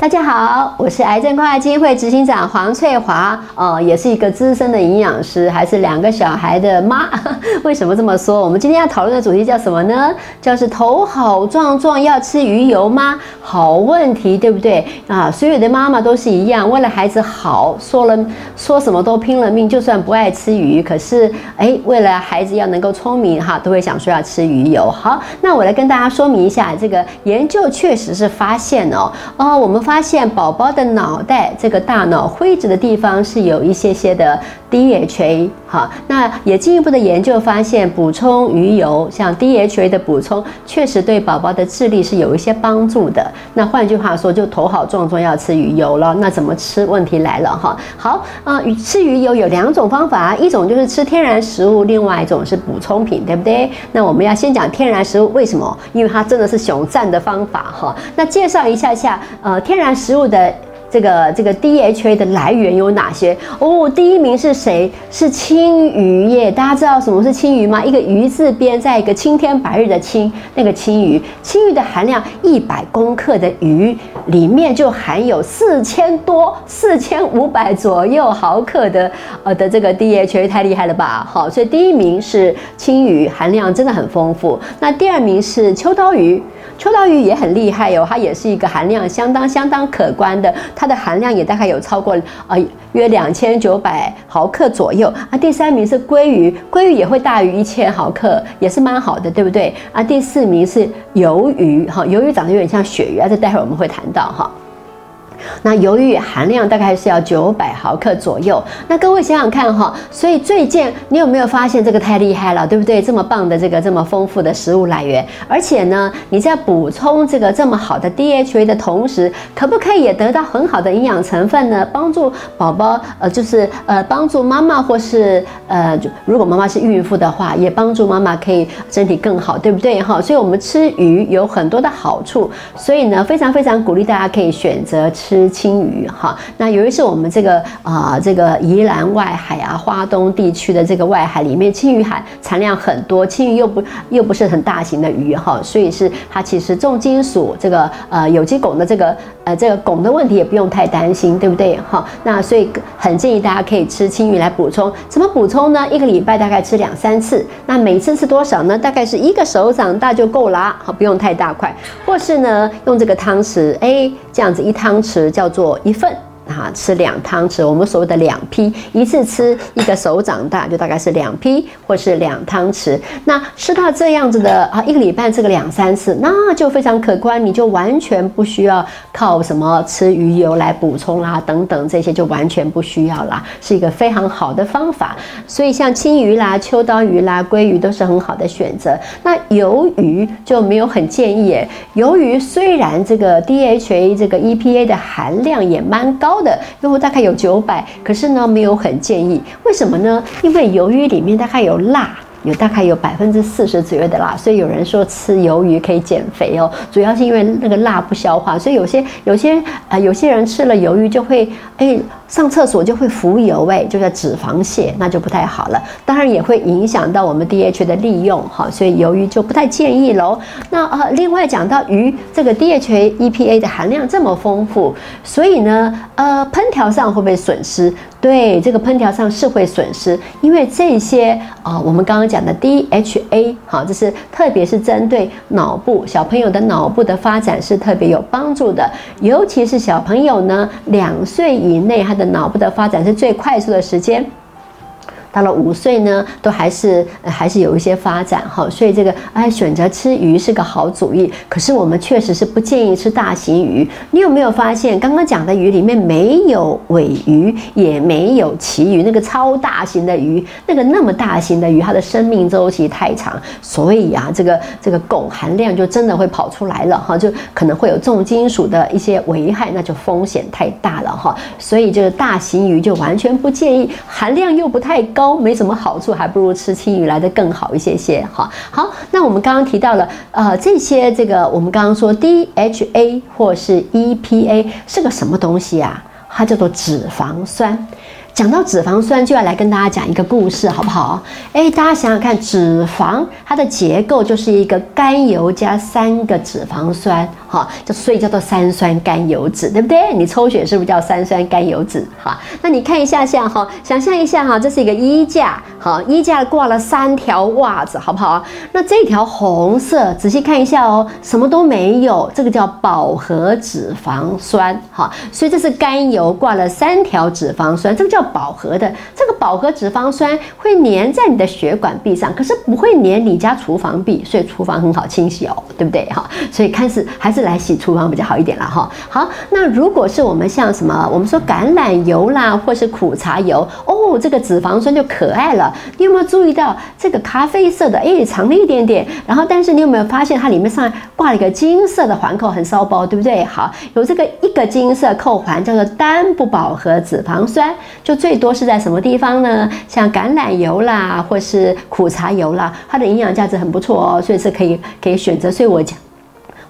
大家好，我是癌症关爱基金会执行长黄翠华，呃，也是一个资深的营养师，还是两个小孩的妈。为什么这么说？我们今天要讨论的主题叫什么呢？叫是头好壮壮要吃鱼油吗？好问题，对不对啊？所有的妈妈都是一样，为了孩子好，说了说什么都拼了命，就算不爱吃鱼，可是哎，为了孩子要能够聪明哈，都会想说要吃鱼油。好，那我来跟大家说明一下，这个研究确实是发现哦，哦，我们。发现宝宝的脑袋这个大脑灰质的地方是有一些些的 DHA 哈，那也进一步的研究发现，补充鱼油像 DHA 的补充，确实对宝宝的智力是有一些帮助的。那换句话说，就头好壮壮要吃鱼油了。那怎么吃？问题来了哈。好啊，吃鱼油有两种方法，一种就是吃天然食物，另外一种是补充品，对不对？那我们要先讲天然食物，为什么？因为它真的是熊赞的方法哈。那介绍一下下，呃，天。然食物的这个这个 DHA 的来源有哪些？哦，第一名是谁？是青鱼耶！大家知道什么是青鱼吗？一个鱼字边，在一个青天白日的青，那个青鱼。青鱼的含量一百公克的鱼里面就含有四千多、四千五百左右毫克的呃的这个 DHA，太厉害了吧？好，所以第一名是青鱼，含量真的很丰富。那第二名是秋刀鱼。秋刀鱼也很厉害哟，它也是一个含量相当相当可观的，它的含量也大概有超过呃约两千九百毫克左右啊。第三名是鲑鱼，鲑鱼也会大于一千毫克，也是蛮好的，对不对啊？第四名是鱿鱼，哈，鱿鱼长得有点像鳕鱼啊，这待会儿我们会谈到哈。那鱿鱼含量大概是要九百毫克左右。那各位想想看哈，所以最近你有没有发现这个太厉害了，对不对？这么棒的这个这么丰富的食物来源，而且呢，你在补充这个这么好的 DHA 的同时，可不可以也得到很好的营养成分呢？帮助宝宝呃，就是呃，帮助妈妈或是呃，如果妈妈是孕妇的话，也帮助妈妈可以身体更好，对不对哈？所以我们吃鱼有很多的好处，所以呢，非常非常鼓励大家可以选择吃。吃青鱼哈，那由于是我们这个啊，这个宜兰外海啊，花东地区的这个外海里面，青鱼海产量很多，青鱼又不又不是很大型的鱼哈，所以是它其实重金属这个呃有机汞的这个呃这个汞的问题也不用太担心，对不对哈？那所以很建议大家可以吃青鱼来补充，怎么补充呢？一个礼拜大概吃两三次，那每次吃多少呢？大概是一个手掌大就够了，好不用太大块，或是呢用这个汤匙，哎这样子一汤匙。叫做一份。啊，吃两汤匙，我们所谓的两批，一次吃一个手掌大，就大概是两批或是两汤匙。那吃到这样子的啊，一个礼拜吃个两三次，那就非常可观，你就完全不需要靠什么吃鱼油来补充啦，等等这些就完全不需要啦，是一个非常好的方法。所以像青鱼啦、秋刀鱼啦、鲑鱼都是很好的选择。那鱿鱼就没有很建议，鱿鱼虽然这个 DHA 这个 EPA 的含量也蛮高。的，用户大概有九百，可是呢没有很建议，为什么呢？因为鱿鱼里面大概有辣，有大概有百分之四十左右的辣，所以有人说吃鱿鱼可以减肥哦，主要是因为那个辣不消化，所以有些有些啊有些人吃了鱿鱼就会哎。上厕所就会浮油，哎，就叫脂肪泻，那就不太好了。当然也会影响到我们 DHA 的利用，哈，所以鱿鱼就不太建议喽。那呃，另外讲到鱼，这个 DHA、EPA 的含量这么丰富，所以呢，呃，烹调上会不会损失？对，这个烹调上是会损失，因为这些啊，我们刚刚讲的 DHA，好，这是特别是针对脑部小朋友的脑部的发展是特别有帮助的，尤其是小朋友呢，两岁以内他。的脑部的发展是最快速的时间。到了五岁呢，都还是还是有一些发展哈，所以这个哎选择吃鱼是个好主意。可是我们确实是不建议吃大型鱼。你有没有发现，刚刚讲的鱼里面没有尾鱼，也没有旗鱼，那个超大型的鱼，那个那么大型的鱼，它的生命周期太长，所以啊，这个这个汞含量就真的会跑出来了哈，就可能会有重金属的一些危害，那就风险太大了哈。所以就是大型鱼就完全不建议，含量又不太高。高没什么好处，还不如吃青鱼来的更好一些些。哈，好，那我们刚刚提到了，呃，这些这个我们刚刚说 DHA 或是 EPA 是个什么东西啊？它叫做脂肪酸。讲到脂肪酸，就要来跟大家讲一个故事，好不好？哎，大家想想看，脂肪它的结构就是一个甘油加三个脂肪酸，哈，就所以叫做三酸甘油脂，对不对？你抽血是不是叫三酸甘油脂？哈，那你看一下像哈，想象一下哈，这是一个衣架，哈，衣架挂了三条袜子，好不好？那这条红色，仔细看一下哦，什么都没有，这个叫饱和脂肪酸，哈，所以这是甘油挂了三条脂肪酸，这个叫。饱和的这个饱和脂肪酸会粘在你的血管壁上，可是不会粘你家厨房壁，所以厨房很好清洗哦，对不对哈？所以看似还是来洗厨房比较好一点了哈。好，那如果是我们像什么，我们说橄榄油啦，或是苦茶油哦，这个脂肪酸就可爱了。你有没有注意到这个咖啡色的？哎，长了一点点，然后但是你有没有发现它里面上挂了一个金色的环扣，很骚包，对不对？好，有这个一个金色扣环叫做单不饱和脂肪酸，就最多是在什么地方呢？像橄榄油啦，或是苦茶油啦，它的营养价值很不错哦，所以是可以可以选择。所以我讲，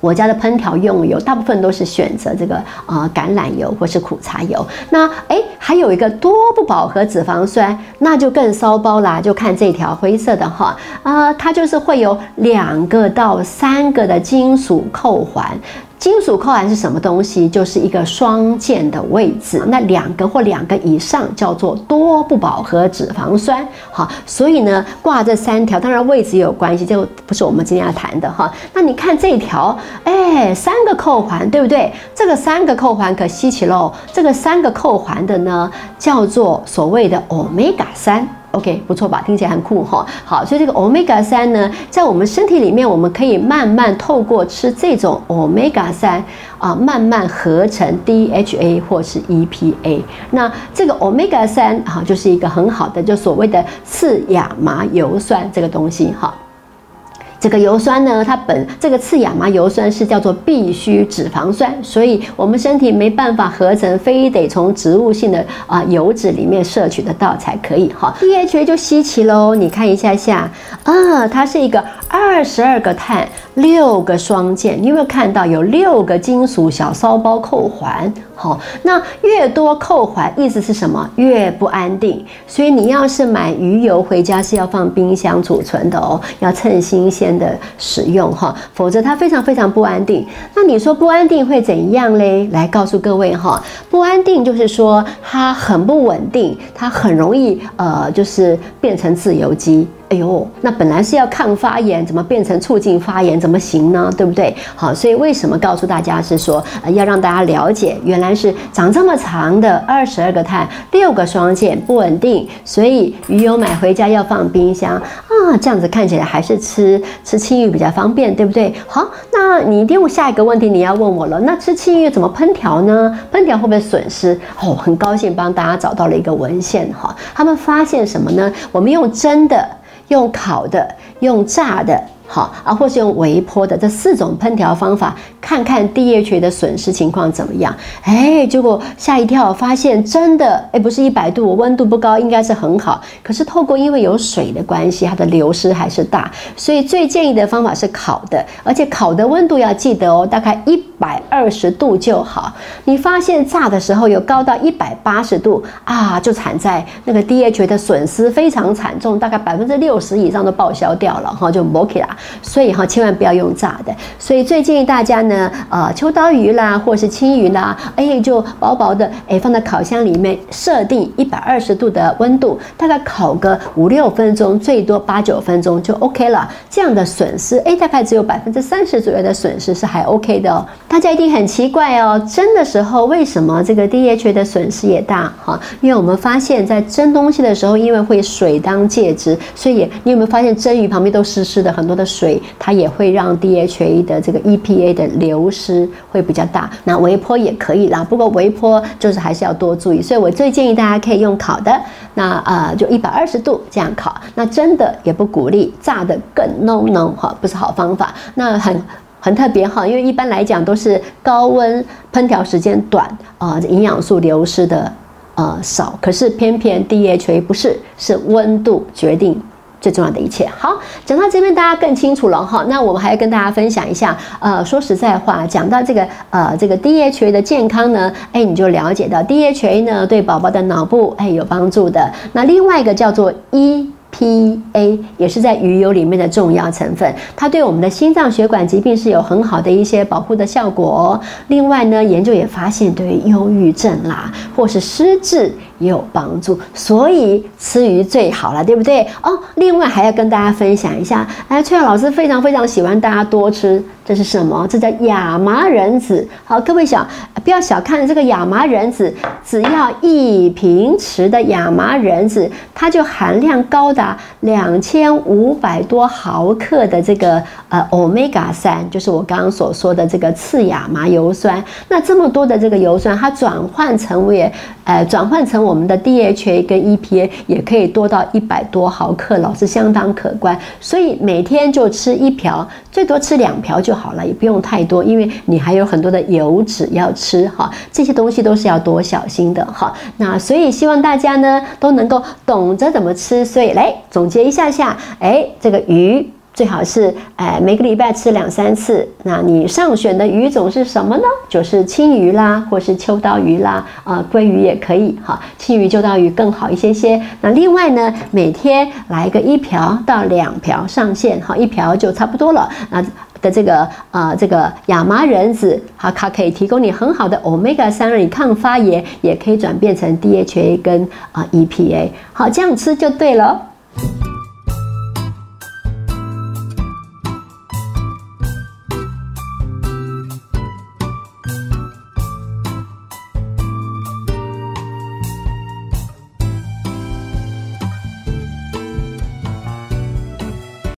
我家的烹调用油大部分都是选择这个啊橄榄油或是苦茶油。那诶，还有一个多不饱和脂肪酸，那就更骚包啦。就看这条灰色的哈啊，它就是会有两个到三个的金属扣环。金属扣环是什么东西？就是一个双键的位置，那两个或两个以上叫做多不饱和脂肪酸。好，所以呢，挂这三条，当然位置也有关系，这不是我们今天要谈的哈。那你看这条，哎，三个扣环，对不对？这个三个扣环可稀奇喽。这个三个扣环的呢，叫做所谓的欧米伽三。OK，不错吧？听起来很酷哈。好，所以这个 omega 三呢，在我们身体里面，我们可以慢慢透过吃这种 omega 三啊，慢慢合成 DHA 或是 EPA。那这个 omega 三哈，就是一个很好的，就所谓的次亚麻油酸这个东西哈。这个油酸呢，它本这个次亚麻油酸是叫做必需脂肪酸，所以我们身体没办法合成，非得从植物性的啊油脂里面摄取得到才可以哈。DHA 就稀奇喽，你看一下下啊，它是一个二十二个碳。六个双键，你有没有看到有六个金属小骚包扣环？好，那越多扣环，意思是什么？越不安定。所以你要是买鱼油回家是要放冰箱储存的哦，要趁新鲜的使用哈，否则它非常非常不安定。那你说不安定会怎样嘞？来告诉各位哈，不安定就是说它很不稳定，它很容易呃，就是变成自由基。哎呦，那本来是要抗发炎，怎么变成促进发炎？怎么行呢？对不对？好，所以为什么告诉大家是说，要让大家了解，原来是长这么长的二十二个碳，六个双键不稳定，所以鱼油买回家要放冰箱啊，这样子看起来还是吃吃青鱼比较方便，对不对？好，那你一定下一个问题你要问我了，那吃青鱼怎么烹调呢？烹调会不会损失？哦，很高兴帮大家找到了一个文献哈，他们发现什么呢？我们用蒸的。用烤的，用炸的。好啊，或是用微波的这四种烹调方法，看看 DHA 的损失情况怎么样？哎，结果吓一跳，发现真的哎，不是一百度，温度不高，应该是很好。可是透过因为有水的关系，它的流失还是大，所以最建议的方法是烤的，而且烤的温度要记得哦，大概一百二十度就好。你发现炸的时候有高到一百八十度啊，就惨在那个 DHA 的损失非常惨重，大概百分之六十以上都报销掉了哈，就 m o k 啦。所以哈，千万不要用炸的。所以最建议大家呢，呃，秋刀鱼啦，或是青鱼啦，哎，就薄薄的，哎，放在烤箱里面，设定一百二十度的温度，大概烤个五六分钟，最多八九分钟就 OK 了。这样的损失，哎，大概只有百分之三十左右的损失是还 OK 的哦。大家一定很奇怪哦，蒸的时候为什么这个 DHA 的损失也大？哈，因为我们发现，在蒸东西的时候，因为会水当介质，所以你有没有发现蒸鱼旁边都湿湿的，很多的。水它也会让 DHA 的这个 EPA 的流失会比较大，那微波也可以啦，不过微波就是还是要多注意，所以我最建议大家可以用烤的，那呃就一百二十度这样烤，那真的也不鼓励炸的更 no no 哈，不是好方法，那很很特别哈，因为一般来讲都是高温烹调时间短啊，营养素流失的呃少，可是偏偏 DHA 不是，是温度决定。最重要的一切。好，讲到这边大家更清楚了哈。那我们还要跟大家分享一下，呃，说实在话，讲到这个呃这个 DHA 的健康呢，哎，你就了解到 DHA 呢对宝宝的脑部哎有帮助的。那另外一个叫做 EPA，也是在鱼油里面的重要成分，它对我们的心脏血管疾病是有很好的一些保护的效果。另外呢，研究也发现对忧郁症啦或是失智也有帮助，所以吃鱼最好了，对不对？哦，另外还要跟大家分享一下，哎，翠儿老师非常非常喜欢大家多吃。这是什么？这叫亚麻仁籽。好，各位小不要小看这个亚麻仁籽，只要一平匙的亚麻仁籽，它就含量高达两千五百多毫克的这个呃欧米伽三，就是我刚刚所说的这个次亚麻油酸。那这么多的这个油酸，它转换成为呃转换成我们的 DHA 跟 EPA，也可以多到一百多毫克老，是相当可观。所以每天就吃一瓢，最多吃两瓢就。好了，也不用太多，因为你还有很多的油脂要吃哈，这些东西都是要多小心的哈。那所以希望大家呢都能够懂得怎么吃。所以来总结一下下，哎，这个鱼最好是哎每个礼拜吃两三次。那你上选的鱼种是什么呢？就是青鱼啦，或是秋刀鱼啦，啊，鲑鱼也可以哈。青鱼、秋刀鱼更好一些些。那另外呢，每天来个一瓢到两瓢上限哈，一瓢就差不多了。那的这个啊，这个亚麻仁籽，好，它可以提供你很好的 omega 三，让你抗发炎，也可以转变成 DHA 跟啊 EPA，好，这样吃就对了。